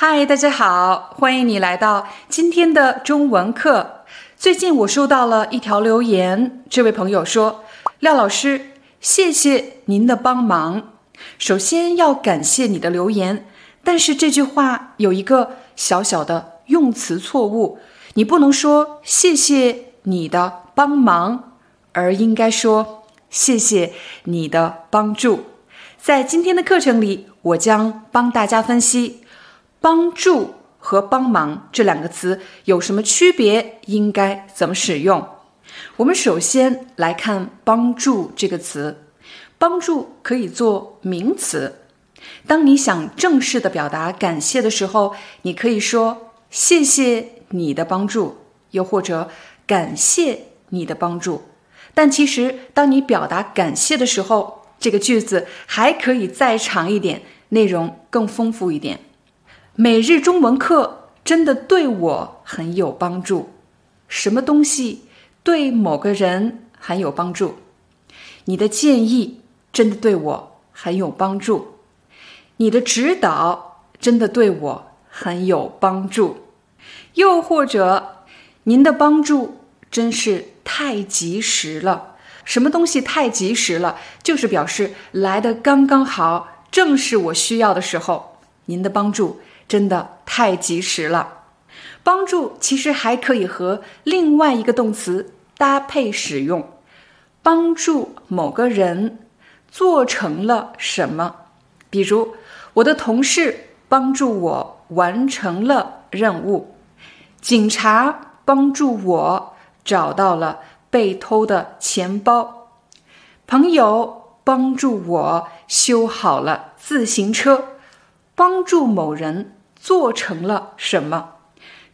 嗨，大家好，欢迎你来到今天的中文课。最近我收到了一条留言，这位朋友说：“廖老师，谢谢您的帮忙。首先要感谢你的留言，但是这句话有一个小小的用词错误，你不能说谢谢你的帮忙，而应该说谢谢你的帮助。在今天的课程里，我将帮大家分析。”帮助和帮忙这两个词有什么区别？应该怎么使用？我们首先来看“帮助”这个词。帮助可以做名词。当你想正式的表达感谢的时候，你可以说“谢谢你的帮助”，又或者“感谢你的帮助”。但其实，当你表达感谢的时候，这个句子还可以再长一点，内容更丰富一点。每日中文课真的对我很有帮助。什么东西对某个人很有帮助？你的建议真的对我很有帮助。你的指导真的对我很有帮助。又或者，您的帮助真是太及时了。什么东西太及时了？就是表示来的刚刚好，正是我需要的时候。您的帮助。真的太及时了，帮助其实还可以和另外一个动词搭配使用，帮助某个人做成了什么？比如，我的同事帮助我完成了任务，警察帮助我找到了被偷的钱包，朋友帮助我修好了自行车，帮助某人。做成了什么？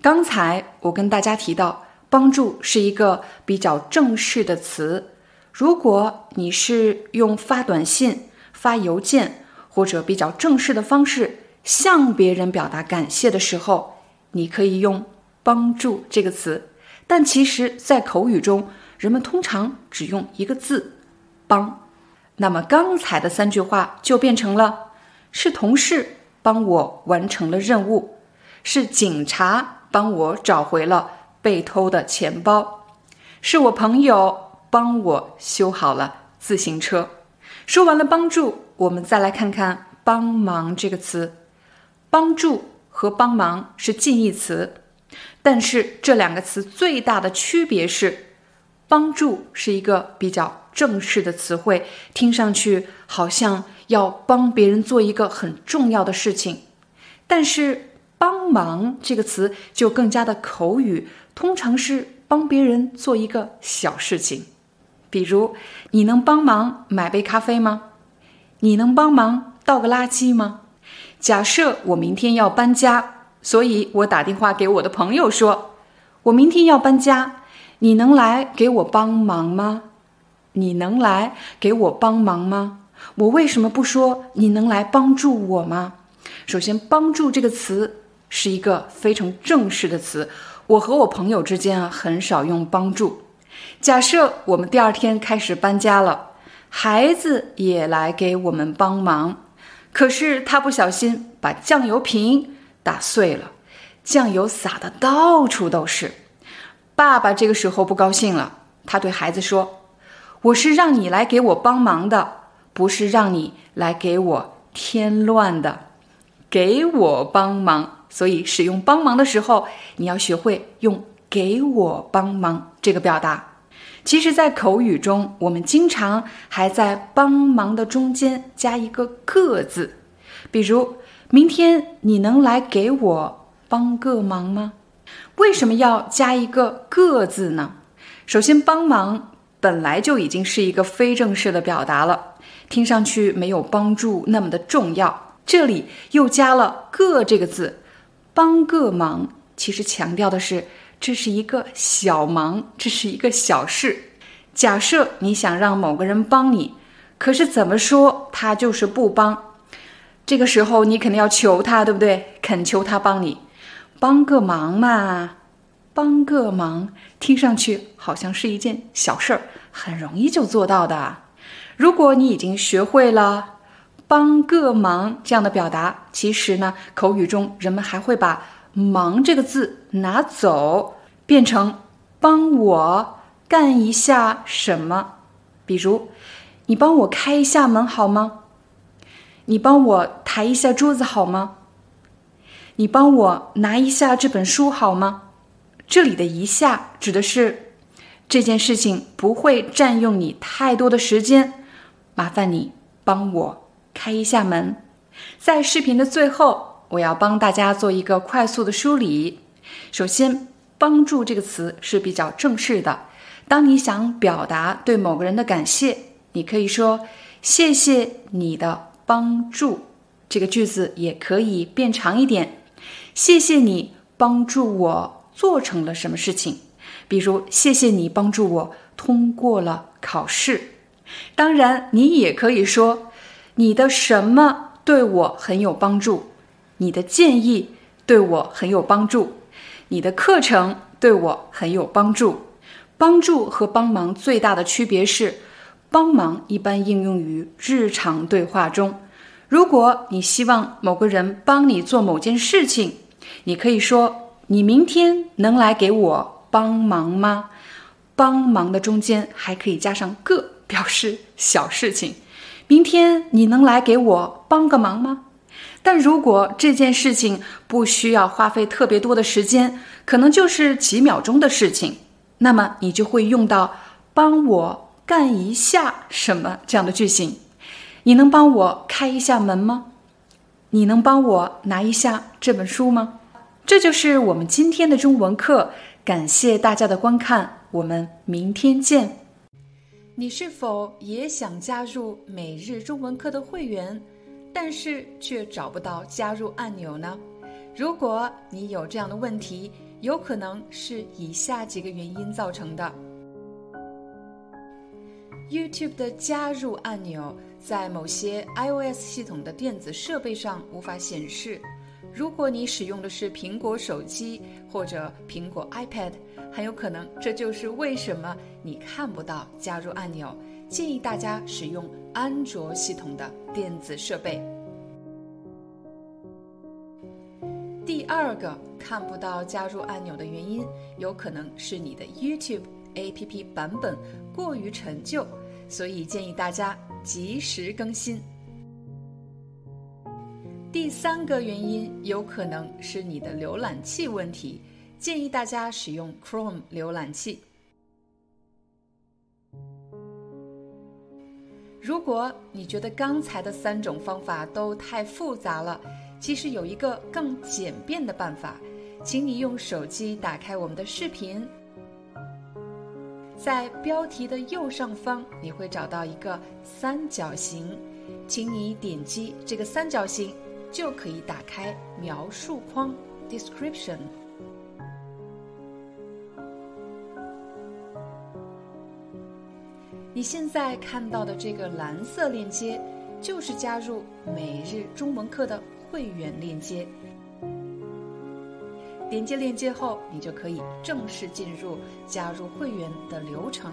刚才我跟大家提到，帮助是一个比较正式的词。如果你是用发短信、发邮件或者比较正式的方式向别人表达感谢的时候，你可以用“帮助”这个词。但其实，在口语中，人们通常只用一个字“帮”。那么刚才的三句话就变成了是同事。帮我完成了任务，是警察帮我找回了被偷的钱包，是我朋友帮我修好了自行车。说完了帮助，我们再来看看帮忙这个词。帮助和帮忙是近义词，但是这两个词最大的区别是，帮助是一个比较正式的词汇，听上去好像。要帮别人做一个很重要的事情，但是“帮忙”这个词就更加的口语，通常是帮别人做一个小事情。比如，你能帮忙买杯咖啡吗？你能帮忙倒个垃圾吗？假设我明天要搬家，所以我打电话给我的朋友说：“我明天要搬家，你能来给我帮忙吗？你能来给我帮忙吗？”我为什么不说你能来帮助我吗？首先，“帮助”这个词是一个非常正式的词。我和我朋友之间啊，很少用“帮助”。假设我们第二天开始搬家了，孩子也来给我们帮忙，可是他不小心把酱油瓶打碎了，酱油洒的到处都是。爸爸这个时候不高兴了，他对孩子说：“我是让你来给我帮忙的。”不是让你来给我添乱的，给我帮忙。所以使用帮忙的时候，你要学会用“给我帮忙”这个表达。其实，在口语中，我们经常还在“帮忙”的中间加一个“个”字。比如，明天你能来给我帮个忙吗？为什么要加一个“个”字呢？首先，帮忙本来就已经是一个非正式的表达了。听上去没有帮助那么的重要，这里又加了“个”这个字，帮个忙，其实强调的是这是一个小忙，这是一个小事。假设你想让某个人帮你，可是怎么说他就是不帮，这个时候你肯定要求他，对不对？恳求他帮你，帮个忙嘛，帮个忙，听上去好像是一件小事儿，很容易就做到的。如果你已经学会了帮个忙这样的表达，其实呢，口语中人们还会把“忙”这个字拿走，变成帮我。干一下什么？比如，你帮我开一下门好吗？你帮我抬一下桌子好吗？你帮我拿一下这本书好吗？这里的一下指的是这件事情不会占用你太多的时间，麻烦你帮我开一下门。在视频的最后，我要帮大家做一个快速的梳理。首先，“帮助”这个词是比较正式的。当你想表达对某个人的感谢，你可以说“谢谢你的帮助”。这个句子也可以变长一点，“谢谢你帮助我做成了什么事情”。比如“谢谢你帮助我通过了考试”。当然，你也可以说“你的什么对我很有帮助”，“你的建议对我很有帮助”，“你的课程对我很有帮助”。帮助和帮忙最大的区别是，帮忙一般应用于日常对话中。如果你希望某个人帮你做某件事情，你可以说：“你明天能来给我帮忙吗？”帮忙的中间还可以加上个，表示小事情。明天你能来给我帮个忙吗？但如果这件事情不需要花费特别多的时间，可能就是几秒钟的事情。那么你就会用到“帮我干一下什么”这样的句型。你能帮我开一下门吗？你能帮我拿一下这本书吗？这就是我们今天的中文课。感谢大家的观看，我们明天见。你是否也想加入每日中文课的会员，但是却找不到加入按钮呢？如果你有这样的问题，有可能是以下几个原因造成的：YouTube 的加入按钮在某些 iOS 系统的电子设备上无法显示。如果你使用的是苹果手机或者苹果 iPad，很有可能这就是为什么你看不到加入按钮。建议大家使用安卓系统的电子设备。第二个看不到加入按钮的原因，有可能是你的 YouTube APP 版本过于陈旧，所以建议大家及时更新。第三个原因有可能是你的浏览器问题，建议大家使用 Chrome 浏览器。如果你觉得刚才的三种方法都太复杂了，其实有一个更简便的办法，请你用手机打开我们的视频，在标题的右上方你会找到一个三角形，请你点击这个三角形，就可以打开描述框 （description）。你现在看到的这个蓝色链接，就是加入每日中文课的。会员链接，点击链接后，你就可以正式进入加入会员的流程。